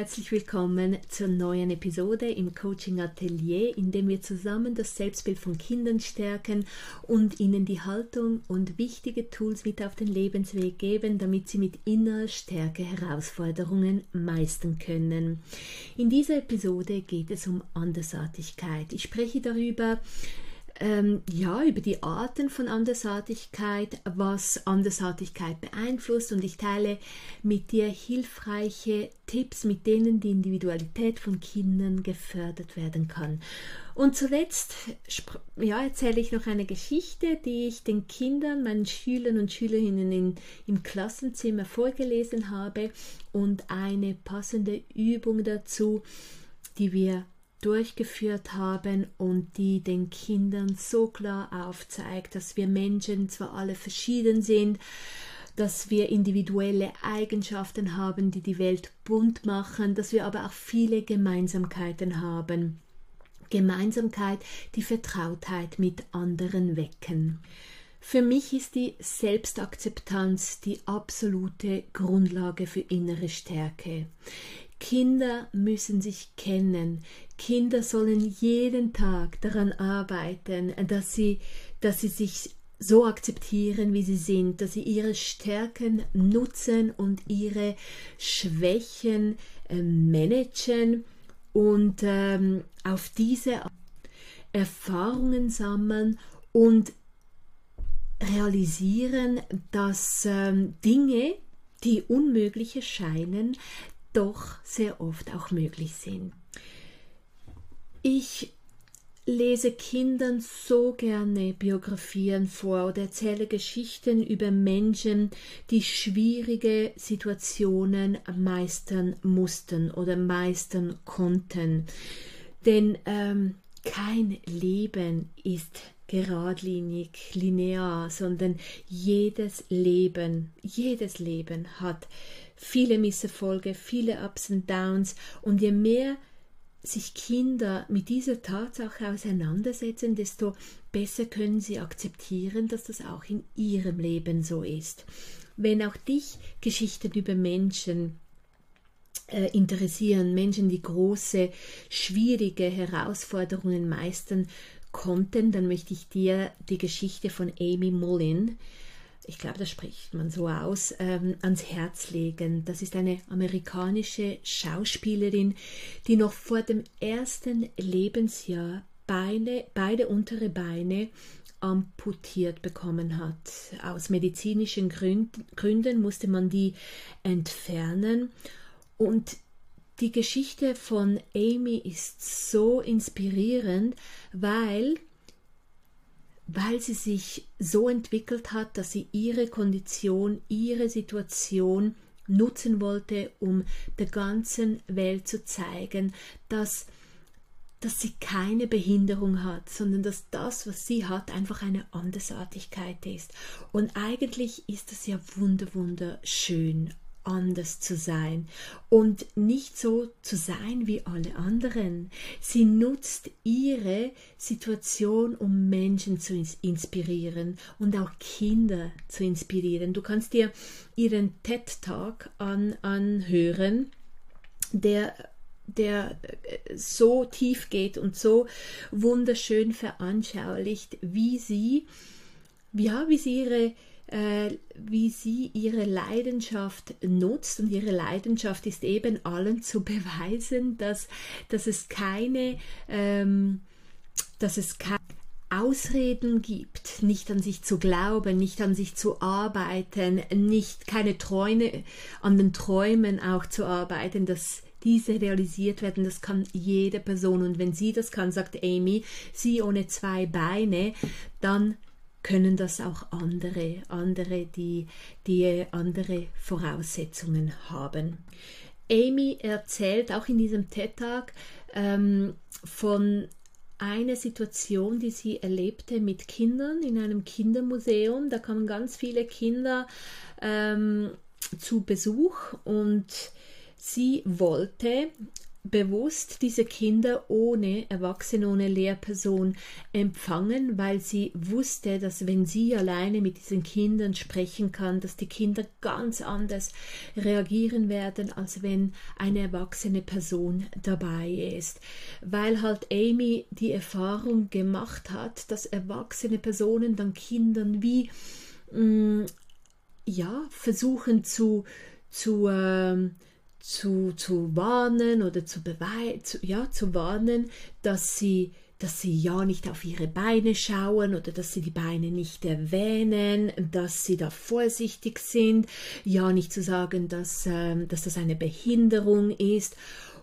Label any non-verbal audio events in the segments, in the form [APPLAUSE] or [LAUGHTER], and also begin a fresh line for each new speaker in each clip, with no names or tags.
herzlich willkommen zur neuen Episode im Coaching Atelier, in dem wir zusammen das Selbstbild von Kindern stärken und ihnen die Haltung und wichtige Tools mit auf den Lebensweg geben, damit sie mit innerer Stärke Herausforderungen meistern können. In dieser Episode geht es um Andersartigkeit. Ich spreche darüber, ähm, ja, über die Arten von Andersartigkeit, was Andersartigkeit beeinflusst und ich teile mit dir hilfreiche Tipps, mit denen die Individualität von Kindern gefördert werden kann. Und zuletzt ja, erzähle ich noch eine Geschichte, die ich den Kindern, meinen Schülern und Schülerinnen in, im Klassenzimmer vorgelesen habe und eine passende Übung dazu, die wir durchgeführt haben und die den Kindern so klar aufzeigt, dass wir Menschen zwar alle verschieden sind, dass wir individuelle Eigenschaften haben, die die Welt bunt machen, dass wir aber auch viele Gemeinsamkeiten haben. Gemeinsamkeit, die Vertrautheit mit anderen wecken. Für mich ist die Selbstakzeptanz die absolute Grundlage für innere Stärke. Kinder müssen sich kennen. Kinder sollen jeden Tag daran arbeiten, dass sie, dass sie sich so akzeptieren, wie sie sind, dass sie ihre Stärken nutzen und ihre Schwächen äh, managen und ähm, auf diese Erfahrungen sammeln und realisieren, dass ähm, Dinge, die unmöglich erscheinen, doch sehr oft auch möglich sind. Ich lese Kindern so gerne Biografien vor oder erzähle Geschichten über Menschen, die schwierige Situationen meistern mussten oder meistern konnten. Denn ähm, kein Leben ist geradlinig, linear, sondern jedes Leben, jedes Leben hat viele Misserfolge, viele Ups und Downs und je mehr sich Kinder mit dieser Tatsache auseinandersetzen, desto besser können sie akzeptieren, dass das auch in ihrem Leben so ist. Wenn auch dich Geschichten über Menschen äh, interessieren, Menschen, die große, schwierige Herausforderungen meistern konnten, dann möchte ich dir die Geschichte von Amy Mullin ich glaube, das spricht man so aus, ähm, ans Herz legen. Das ist eine amerikanische Schauspielerin, die noch vor dem ersten Lebensjahr Beine, beide untere Beine amputiert bekommen hat. Aus medizinischen Gründen musste man die entfernen und die Geschichte von Amy ist so inspirierend, weil weil sie sich so entwickelt hat, dass sie ihre Kondition, ihre Situation nutzen wollte, um der ganzen Welt zu zeigen, dass, dass sie keine Behinderung hat, sondern dass das, was sie hat, einfach eine Andersartigkeit ist. Und eigentlich ist das ja wunder, wunderschön anders zu sein und nicht so zu sein wie alle anderen. Sie nutzt ihre Situation, um Menschen zu inspirieren und auch Kinder zu inspirieren. Du kannst dir ihren TED Talk an, anhören, der der äh, so tief geht und so wunderschön veranschaulicht, wie sie, ja, wie sie ihre wie sie ihre Leidenschaft nutzt. Und ihre Leidenschaft ist eben allen zu [LAUGHS] beweisen, dass, dass es keine, ähm, dass es keine Ausreden gibt, nicht an sich zu glauben, nicht an sich zu arbeiten, nicht keine Träume, an den Träumen auch zu arbeiten, dass diese realisiert werden, das kann jede Person. Und wenn sie das kann, sagt Amy, sie ohne zwei Beine, dann können das auch andere, andere, die, die andere Voraussetzungen haben. Amy erzählt auch in diesem TED-Tag ähm, von einer Situation, die sie erlebte mit Kindern in einem Kindermuseum. Da kamen ganz viele Kinder ähm, zu Besuch und sie wollte bewusst diese Kinder ohne Erwachsene, ohne Lehrperson empfangen, weil sie wusste, dass wenn sie alleine mit diesen Kindern sprechen kann, dass die Kinder ganz anders reagieren werden, als wenn eine erwachsene Person dabei ist. Weil halt Amy die Erfahrung gemacht hat, dass erwachsene Personen dann Kindern wie mh, mm, ja versuchen zu zu äh, zu, zu warnen oder zu, zu, ja, zu warnen, dass sie, dass sie ja nicht auf ihre Beine schauen oder dass sie die Beine nicht erwähnen, dass sie da vorsichtig sind, ja nicht zu sagen, dass, ähm, dass das eine Behinderung ist.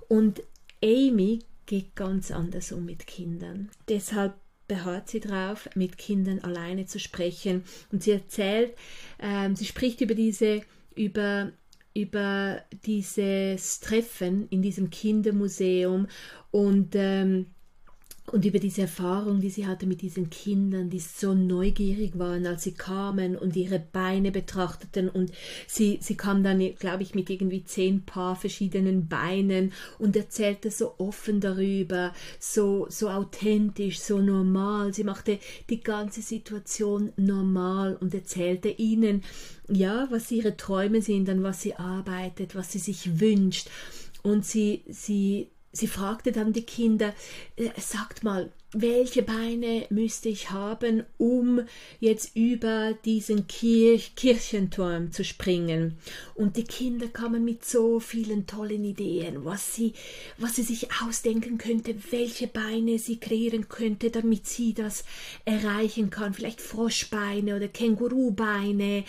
Und Amy geht ganz anders um mit Kindern. Deshalb beharrt sie darauf, mit Kindern alleine zu sprechen. Und sie erzählt, ähm, sie spricht über diese, über über dieses Treffen in diesem Kindermuseum und ähm, und über diese Erfahrung, die sie hatte mit diesen Kindern, die so neugierig waren, als sie kamen und ihre Beine betrachteten und sie, sie kam dann, glaube ich, mit irgendwie zehn Paar verschiedenen Beinen und erzählte so offen darüber, so, so authentisch, so normal. Sie machte die ganze Situation normal und erzählte ihnen, ja, was ihre Träume sind, an was sie arbeitet, was sie sich wünscht. Und sie, sie sie fragte dann die Kinder, äh, sagt mal, welche Beine müsste ich haben, um jetzt über diesen Kirch Kirchenturm zu springen? Und die Kinder kamen mit so vielen tollen Ideen, was sie, was sie sich ausdenken könnte, welche Beine sie kreieren könnte, damit sie das erreichen kann. Vielleicht Froschbeine oder Kängurubeine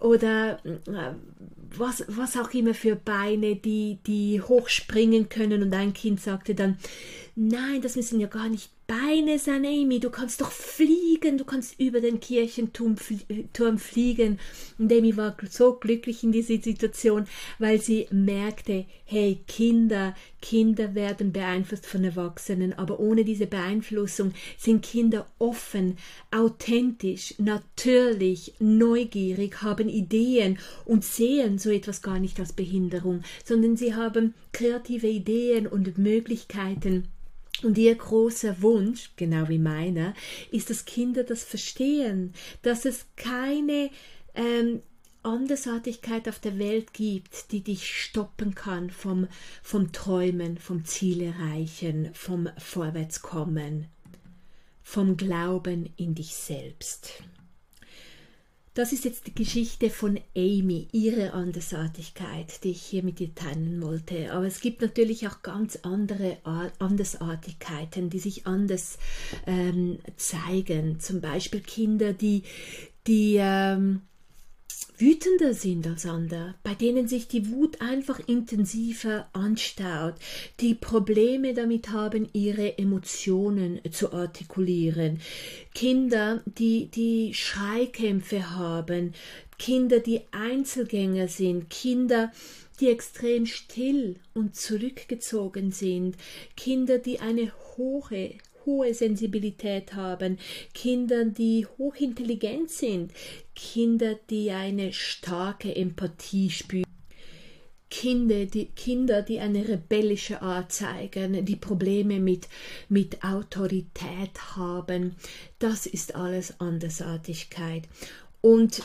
oder äh, was, was auch immer für Beine, die, die hochspringen können. Und ein Kind sagte dann, nein, das müssen ja gar nicht Beine Amy, du kannst doch fliegen, du kannst über den Kirchenturm fliegen. Und Amy war so glücklich in dieser Situation, weil sie merkte, hey, Kinder, Kinder werden beeinflusst von Erwachsenen, aber ohne diese Beeinflussung sind Kinder offen, authentisch, natürlich, neugierig, haben Ideen und sehen so etwas gar nicht als Behinderung, sondern sie haben kreative Ideen und Möglichkeiten und ihr großer Wunsch, genau wie meiner, ist, dass Kinder das verstehen, dass es keine ähm, Andersartigkeit auf der Welt gibt, die dich stoppen kann vom, vom Träumen, vom Ziel erreichen, vom Vorwärtskommen, vom Glauben in dich selbst. Das ist jetzt die Geschichte von Amy, ihre Andersartigkeit, die ich hier mit dir teilen wollte. Aber es gibt natürlich auch ganz andere Andersartigkeiten, die sich anders ähm, zeigen. Zum Beispiel Kinder, die, die ähm, wütender sind als andere, bei denen sich die Wut einfach intensiver anstaut, die Probleme damit haben, ihre Emotionen zu artikulieren, Kinder, die, die Schreikämpfe haben, Kinder, die Einzelgänger sind, Kinder, die extrem still und zurückgezogen sind, Kinder, die eine hohe hohe Sensibilität haben, Kinder, die hochintelligent sind, Kinder, die eine starke Empathie spüren. Kinder die, Kinder, die eine rebellische Art zeigen, die Probleme mit, mit Autorität haben, das ist alles Andersartigkeit. Und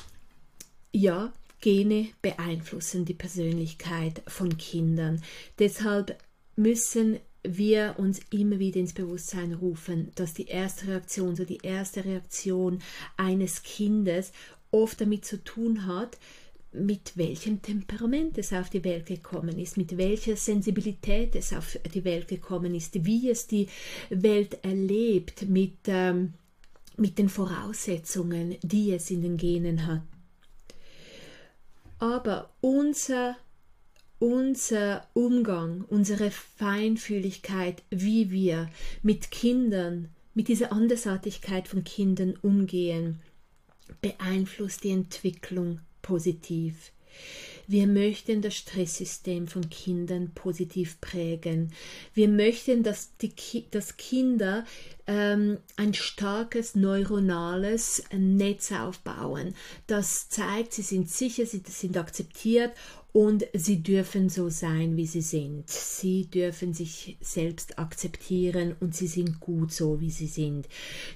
ja, Gene beeinflussen die Persönlichkeit von Kindern. Deshalb müssen wir uns immer wieder ins Bewusstsein rufen, dass die erste Reaktion, so die erste Reaktion eines Kindes oft damit zu tun hat, mit welchem Temperament es auf die Welt gekommen ist, mit welcher Sensibilität es auf die Welt gekommen ist, wie es die Welt erlebt, mit, ähm, mit den Voraussetzungen, die es in den Genen hat. Aber unser unser Umgang, unsere Feinfühligkeit, wie wir mit Kindern, mit dieser Andersartigkeit von Kindern umgehen, beeinflusst die Entwicklung positiv. Wir möchten das Stresssystem von Kindern positiv prägen. Wir möchten, dass, die, dass Kinder ähm, ein starkes neuronales Netz aufbauen. Das zeigt, sie sind sicher, sie sind akzeptiert und sie dürfen so sein, wie sie sind. Sie dürfen sich selbst akzeptieren und sie sind gut so, wie sie sind.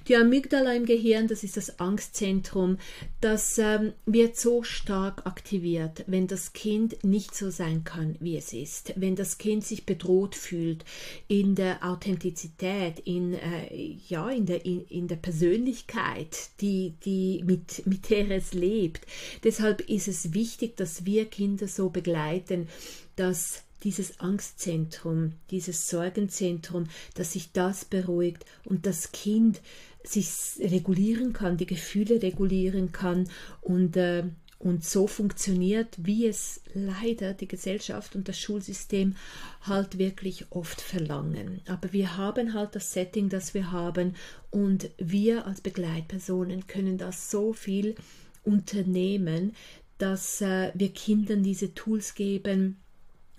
Die Amygdala im Gehirn, das ist das Angstzentrum, das ähm, wird so stark aktiviert, wenn das Kind nicht so sein kann, wie es ist. Wenn das Kind sich bedroht fühlt in der Authentizität, in, äh, ja, in, der, in, in der Persönlichkeit, die, die mit, mit der es lebt. Deshalb ist es wichtig, dass wir Kinder so begleiten, dass dieses Angstzentrum, dieses Sorgenzentrum, dass sich das beruhigt und das Kind sich regulieren kann, die Gefühle regulieren kann und, äh, und so funktioniert, wie es leider die Gesellschaft und das Schulsystem halt wirklich oft verlangen. Aber wir haben halt das Setting, das wir haben und wir als Begleitpersonen können das so viel unternehmen, dass äh, wir Kindern diese Tools geben,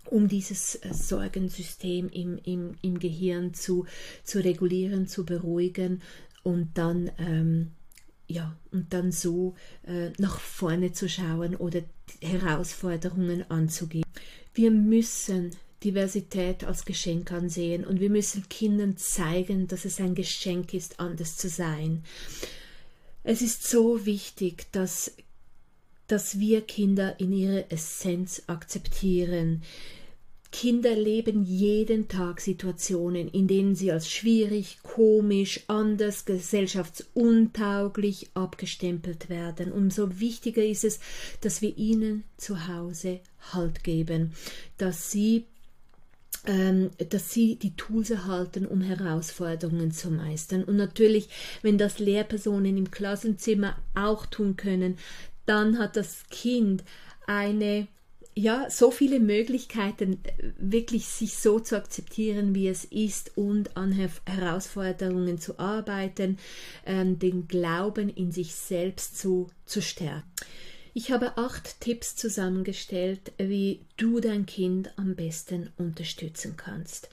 um dieses äh, Sorgensystem im, im, im Gehirn zu, zu regulieren, zu beruhigen und dann, ähm, ja, und dann so äh, nach vorne zu schauen oder Herausforderungen anzugehen. Wir müssen Diversität als Geschenk ansehen und wir müssen Kindern zeigen, dass es ein Geschenk ist, anders zu sein. Es ist so wichtig, dass dass wir Kinder in ihrer Essenz akzeptieren. Kinder leben jeden Tag Situationen, in denen sie als schwierig, komisch, anders, gesellschaftsuntauglich abgestempelt werden. Umso wichtiger ist es, dass wir ihnen zu Hause Halt geben, dass sie ähm, dass sie die Tools erhalten, um Herausforderungen zu meistern. Und natürlich, wenn das Lehrpersonen im Klassenzimmer auch tun können, dann hat das Kind eine ja, so viele Möglichkeiten, wirklich sich so zu akzeptieren, wie es ist und an Her Herausforderungen zu arbeiten, ähm, den Glauben in sich selbst zu, zu stärken. Ich habe acht Tipps zusammengestellt, wie du dein Kind am besten unterstützen kannst.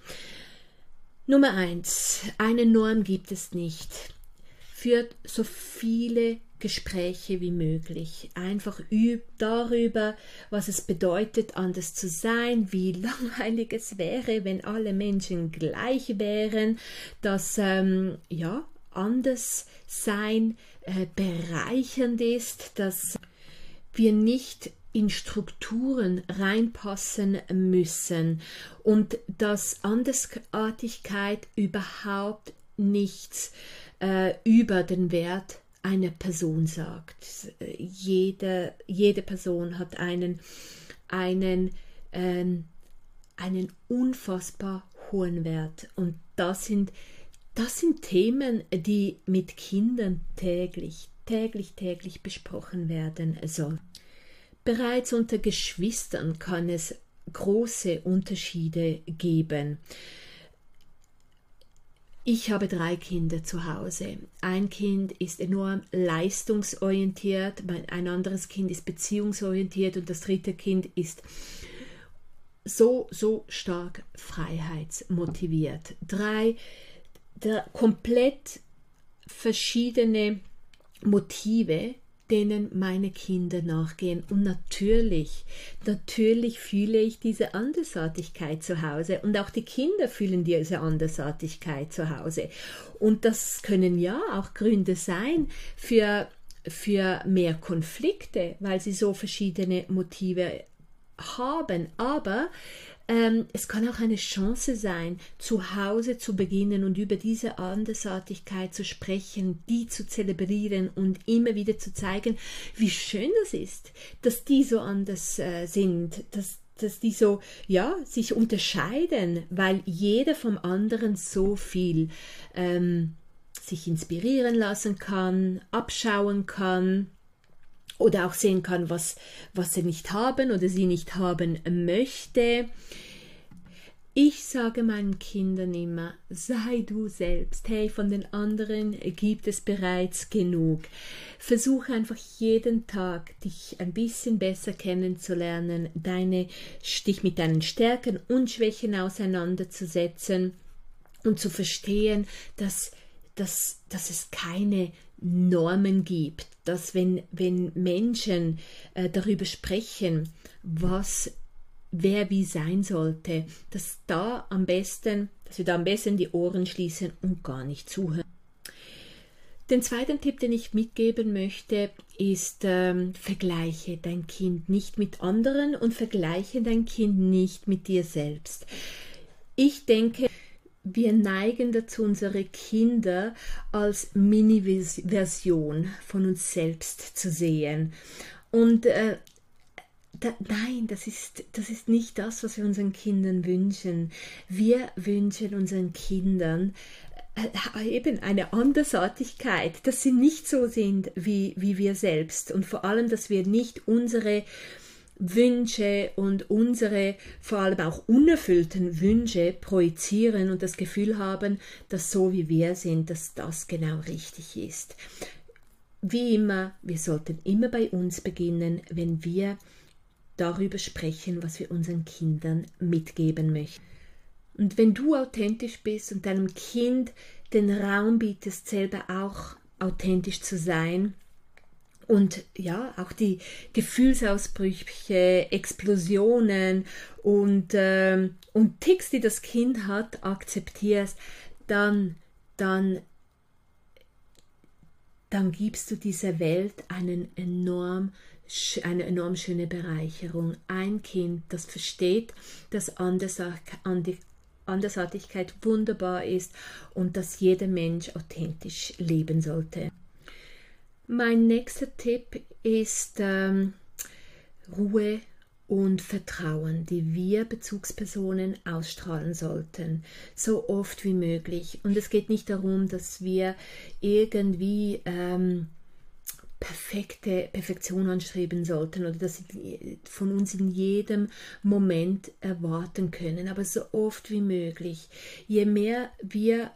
Nummer eins: Eine Norm gibt es nicht. Führt so viele Gespräche wie möglich. Einfach übt darüber, was es bedeutet, anders zu sein, wie [LAUGHS] langweilig es wäre, wenn alle Menschen gleich wären, dass ähm, ja anders sein äh, bereichernd ist, dass wir nicht in Strukturen reinpassen müssen und dass Andersartigkeit überhaupt nichts äh, über den Wert eine Person sagt. Jede, jede Person hat einen, einen, ähm, einen unfassbar hohen Wert. Und das sind, das sind Themen, die mit Kindern täglich, täglich, täglich besprochen werden sollen. Bereits unter Geschwistern kann es große Unterschiede geben. Ich habe drei Kinder zu Hause. Ein Kind ist enorm leistungsorientiert, ein anderes Kind ist beziehungsorientiert und das dritte Kind ist so, so stark freiheitsmotiviert. Drei komplett verschiedene Motive, denen meine Kinder nachgehen. Und natürlich, natürlich fühle ich diese Andersartigkeit zu Hause. Und auch die Kinder fühlen diese Andersartigkeit zu Hause. Und das können ja auch Gründe sein für, für mehr Konflikte, weil sie so verschiedene Motive haben. Aber ähm, es kann auch eine Chance sein, zu Hause zu beginnen und über diese Andersartigkeit zu sprechen, die zu zelebrieren und immer wieder zu zeigen, wie schön das ist, dass die so anders äh, sind, dass dass die so, ja, sich unterscheiden, weil jeder vom anderen so viel ähm, sich inspirieren lassen kann, abschauen kann oder auch sehen kann, was, was er nicht haben oder sie nicht haben möchte. Ich sage meinen Kindern immer, sei du selbst. Hey, von den anderen gibt es bereits genug. Versuche einfach jeden Tag, dich ein bisschen besser kennenzulernen, deine, dich mit deinen Stärken und Schwächen auseinanderzusetzen und zu verstehen, dass, dass, dass es keine Normen gibt, dass wenn, wenn Menschen äh, darüber sprechen, was wer wie sein sollte, dass da am besten, dass wir da am besten die Ohren schließen und gar nicht zuhören. Den zweiten Tipp, den ich mitgeben möchte, ist, ähm, vergleiche dein Kind nicht mit anderen und vergleiche dein Kind nicht mit dir selbst. Ich denke, wir neigen dazu, unsere Kinder als Mini-Version von uns selbst zu sehen. Und äh, da, nein, das ist, das ist nicht das, was wir unseren Kindern wünschen. Wir wünschen unseren Kindern äh, eben eine Andersartigkeit, dass sie nicht so sind wie, wie wir selbst und vor allem, dass wir nicht unsere Wünsche und unsere vor allem auch unerfüllten Wünsche projizieren und das Gefühl haben, dass so wie wir sind, dass das genau richtig ist. Wie immer, wir sollten immer bei uns beginnen, wenn wir darüber sprechen, was wir unseren Kindern mitgeben möchten. Und wenn du authentisch bist und deinem Kind den Raum bietest, selber auch authentisch zu sein, und ja, auch die Gefühlsausbrüche, Explosionen und, äh, und Ticks, die das Kind hat, akzeptierst, dann, dann, dann gibst du dieser Welt einen enorm eine enorm schöne Bereicherung. Ein Kind, das versteht, dass Andersartigkeit wunderbar ist und dass jeder Mensch authentisch leben sollte. Mein nächster Tipp ist ähm, Ruhe und Vertrauen, die wir Bezugspersonen ausstrahlen sollten, so oft wie möglich. Und es geht nicht darum, dass wir irgendwie ähm, perfekte Perfektion anstreben sollten oder dass sie von uns in jedem Moment erwarten können, aber so oft wie möglich. Je mehr wir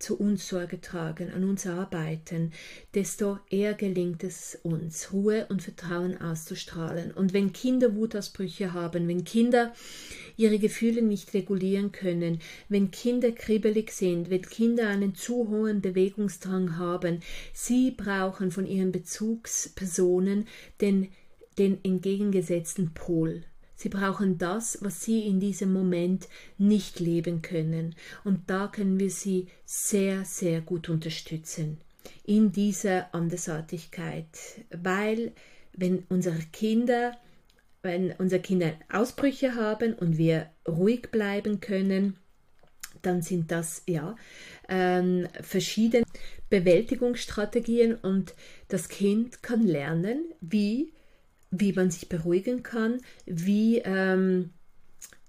zu uns Sorge tragen, an uns arbeiten, desto eher gelingt es uns, Ruhe und Vertrauen auszustrahlen. Und wenn Kinder Wutausbrüche haben, wenn Kinder ihre Gefühle nicht regulieren können, wenn Kinder kribbelig sind, wenn Kinder einen zu hohen Bewegungsdrang haben, sie brauchen von ihren Bezugspersonen den, den entgegengesetzten Pol. Sie brauchen das, was sie in diesem Moment nicht leben können. Und da können wir sie sehr, sehr gut unterstützen in dieser Andersartigkeit, weil wenn unsere Kinder, wenn unsere Kinder Ausbrüche haben und wir ruhig bleiben können, dann sind das ja ähm, verschiedene Bewältigungsstrategien und das Kind kann lernen, wie wie man sich beruhigen kann, wie, ähm,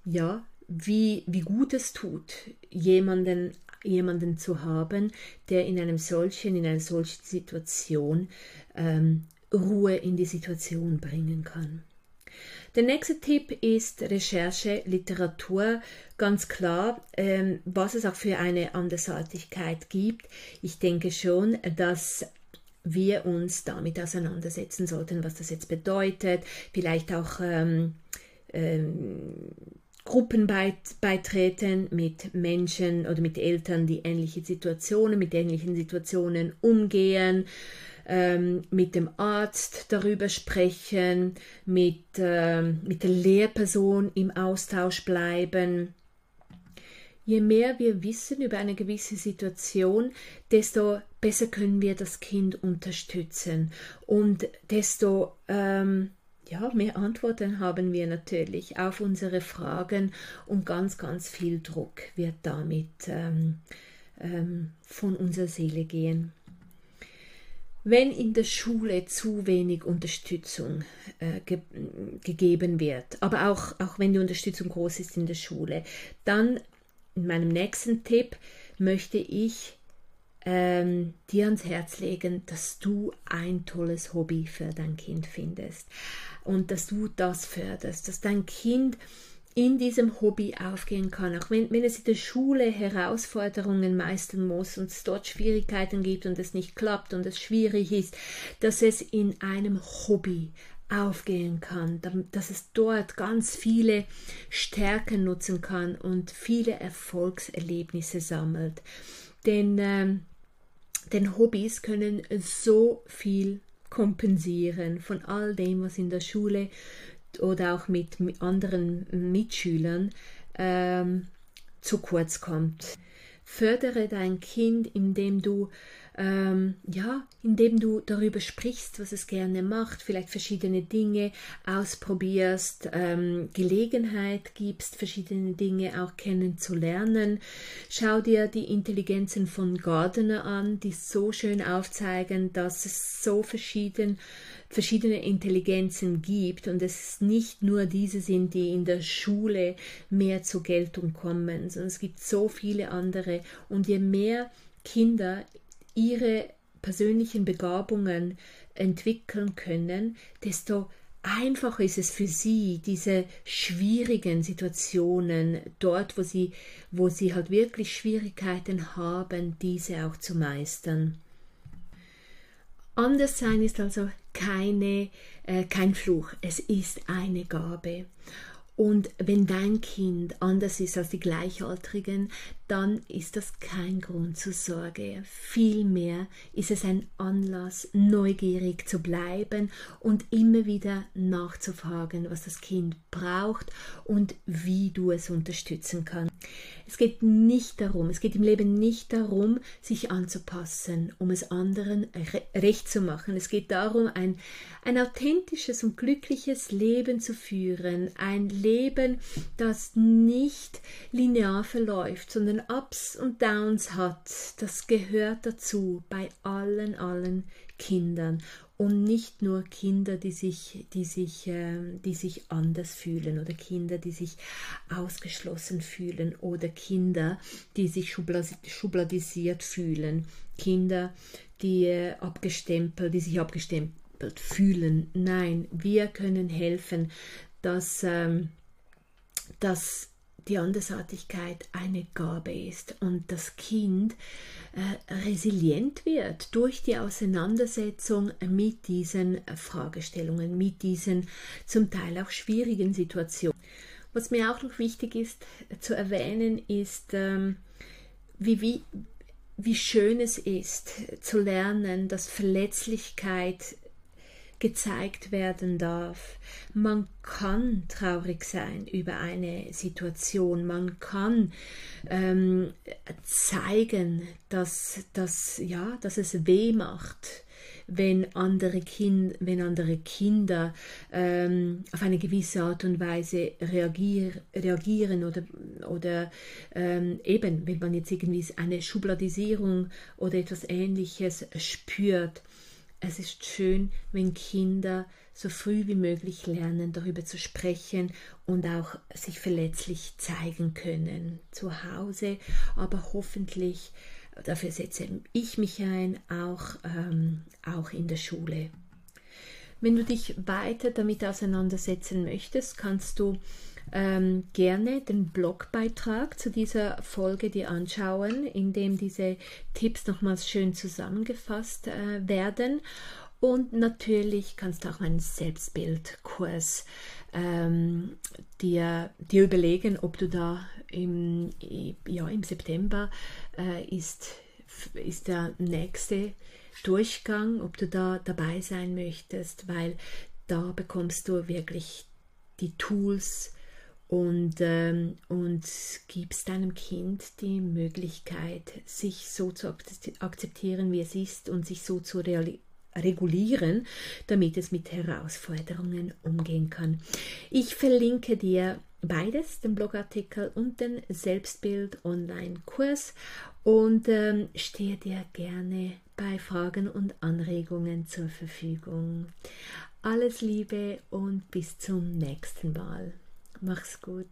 ja, wie, wie gut es tut, jemanden, jemanden zu haben, der in einem solchen, in einer solchen Situation ähm, Ruhe in die Situation bringen kann. Der nächste Tipp ist Recherche, Literatur. Ganz klar, ähm, was es auch für eine Andersartigkeit gibt. Ich denke schon, dass wir uns damit auseinandersetzen sollten, was das jetzt bedeutet, vielleicht auch ähm, ähm, Gruppen beitreten mit Menschen oder mit Eltern, die ähnliche Situationen, mit ähnlichen Situationen umgehen, ähm, mit dem Arzt darüber sprechen, mit, ähm, mit der Lehrperson im Austausch bleiben. Je mehr wir wissen über eine gewisse Situation, desto besser können wir das Kind unterstützen und desto ähm, ja, mehr Antworten haben wir natürlich auf unsere Fragen und ganz, ganz viel Druck wird damit ähm, ähm, von unserer Seele gehen. Wenn in der Schule zu wenig Unterstützung äh, ge gegeben wird, aber auch, auch wenn die Unterstützung groß ist in der Schule, dann in meinem nächsten Tipp möchte ich ähm, dir ans Herz legen, dass du ein tolles Hobby für dein Kind findest und dass du das förderst, dass dein Kind in diesem Hobby aufgehen kann, auch wenn, wenn es in der Schule Herausforderungen meistern muss und es dort Schwierigkeiten gibt und es nicht klappt und es schwierig ist, dass es in einem Hobby aufgehen kann, dass es dort ganz viele Stärken nutzen kann und viele Erfolgserlebnisse sammelt. Denn, ähm, denn Hobbys können so viel kompensieren von all dem, was in der Schule oder auch mit, anderen Mitschülern ähm, zu kurz kommt. Fördere dein Kind, indem du ähm, ja, indem du darüber sprichst, was es gerne macht, vielleicht verschiedene Dinge ausprobierst, ähm, Gelegenheit gibst, verschiedene Dinge auch kennenzulernen. Schau dir die Intelligenzen von Gardner an, die so schön aufzeigen, dass es so verschieden, verschiedene Intelligenzen gibt und es nicht nur diese sind, die in der Schule mehr zur Geltung kommen, sondern es gibt so viele andere und je mehr Kinder ihre persönlichen Begabungen entwickeln können, desto einfacher ist es für sie, diese schwierigen Situationen dort, wo sie, wo sie halt wirklich Schwierigkeiten haben, diese auch zu meistern. Anderssein ist also keine, äh, kein Fluch, es ist eine Gabe. Und wenn dein Kind anders ist als die Gleichaltrigen, dann ist das kein Grund zur Sorge. Vielmehr ist es ein Anlass, neugierig zu bleiben und immer wieder nachzufragen, was das Kind braucht und wie du es unterstützen kannst. Es geht nicht darum, es geht im Leben nicht darum, sich anzupassen, um es anderen recht zu machen. Es geht darum, ein, ein authentisches und glückliches Leben zu führen. Ein Leben, das nicht linear verläuft, sondern Ups und Downs hat. Das gehört dazu bei allen, allen Kindern und nicht nur Kinder, die sich, die sich, äh, die sich anders fühlen oder Kinder, die sich ausgeschlossen fühlen oder Kinder, die sich schubladisiert fühlen, Kinder, die äh, abgestempelt, die sich abgestempelt fühlen. Nein, wir können helfen, dass, ähm, dass die Andersartigkeit eine Gabe ist und das Kind äh, resilient wird durch die Auseinandersetzung mit diesen Fragestellungen, mit diesen zum Teil auch schwierigen Situationen. Was mir auch noch wichtig ist äh, zu erwähnen, ist, ähm, wie, wie, wie schön es ist zu lernen, dass Verletzlichkeit gezeigt werden darf. Man kann traurig sein über eine Situation, man kann ähm, zeigen, dass, dass, ja, dass es weh macht, wenn andere, kind, wenn andere Kinder ähm, auf eine gewisse Art und Weise reagier, reagieren oder, oder ähm, eben, wenn man jetzt irgendwie eine Schubladisierung oder etwas Ähnliches spürt. Es ist schön, wenn Kinder so früh wie möglich lernen, darüber zu sprechen und auch sich verletzlich zeigen können. Zu Hause, aber hoffentlich, dafür setze ich mich ein, auch, ähm, auch in der Schule. Wenn du dich weiter damit auseinandersetzen möchtest, kannst du ähm, gerne den Blogbeitrag zu dieser Folge dir anschauen, in dem diese Tipps nochmals schön zusammengefasst äh, werden. Und natürlich kannst du auch meinen Selbstbildkurs ähm, dir, dir überlegen, ob du da im, ja, im September äh, ist, ist der nächste Durchgang, ob du da dabei sein möchtest, weil da bekommst du wirklich die Tools, und, ähm, und gibst deinem Kind die Möglichkeit, sich so zu akzeptieren, wie es ist und sich so zu regulieren, damit es mit Herausforderungen umgehen kann. Ich verlinke dir beides, den Blogartikel und den Selbstbild-Online-Kurs und ähm, stehe dir gerne bei Fragen und Anregungen zur Verfügung. Alles Liebe und bis zum nächsten Mal. Mach's gut.